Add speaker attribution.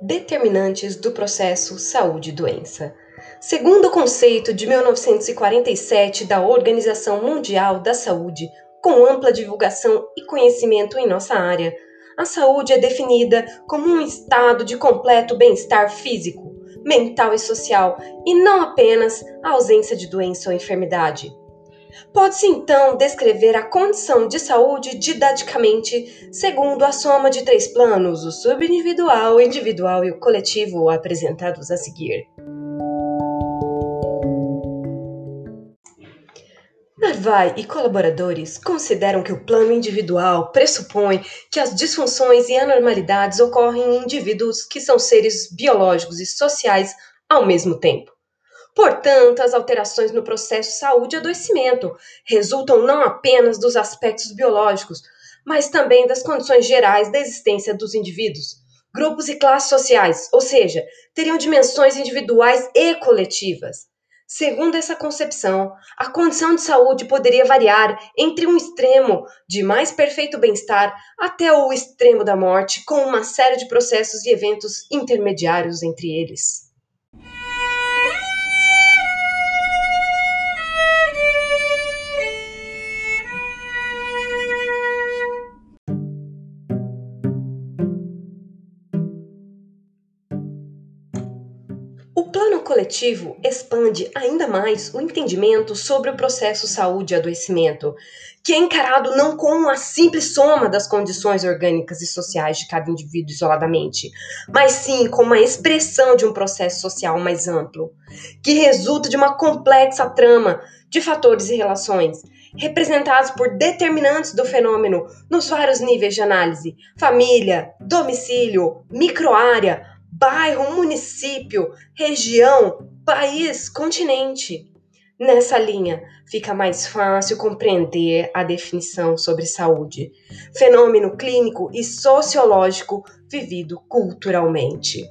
Speaker 1: Determinantes do processo saúde-doença. Segundo o conceito de 1947 da Organização Mundial da Saúde, com ampla divulgação e conhecimento em nossa área, a saúde é definida como um estado de completo bem-estar físico, mental e social, e não apenas a ausência de doença ou enfermidade. Pode-se então descrever a condição de saúde didaticamente segundo a soma de três planos, o subindividual, o individual e o coletivo, apresentados a seguir. Narvai e colaboradores consideram que o plano individual pressupõe que as disfunções e anormalidades ocorrem em indivíduos que são seres biológicos e sociais ao mesmo tempo. Portanto, as alterações no processo saúde-adoecimento resultam não apenas dos aspectos biológicos, mas também das condições gerais da existência dos indivíduos, grupos e classes sociais, ou seja, teriam dimensões individuais e coletivas. Segundo essa concepção, a condição de saúde poderia variar entre um extremo de mais perfeito bem-estar até o extremo da morte, com uma série de processos e eventos intermediários entre eles. O plano coletivo expande ainda mais o entendimento sobre o processo saúde-adoecimento, que é encarado não como a simples soma das condições orgânicas e sociais de cada indivíduo isoladamente, mas sim como a expressão de um processo social mais amplo, que resulta de uma complexa trama de fatores e relações, representados por determinantes do fenômeno nos vários níveis de análise: família, domicílio, microárea bairro, município, região, país, continente. Nessa linha, fica mais fácil compreender a definição sobre saúde, fenômeno clínico e sociológico vivido culturalmente.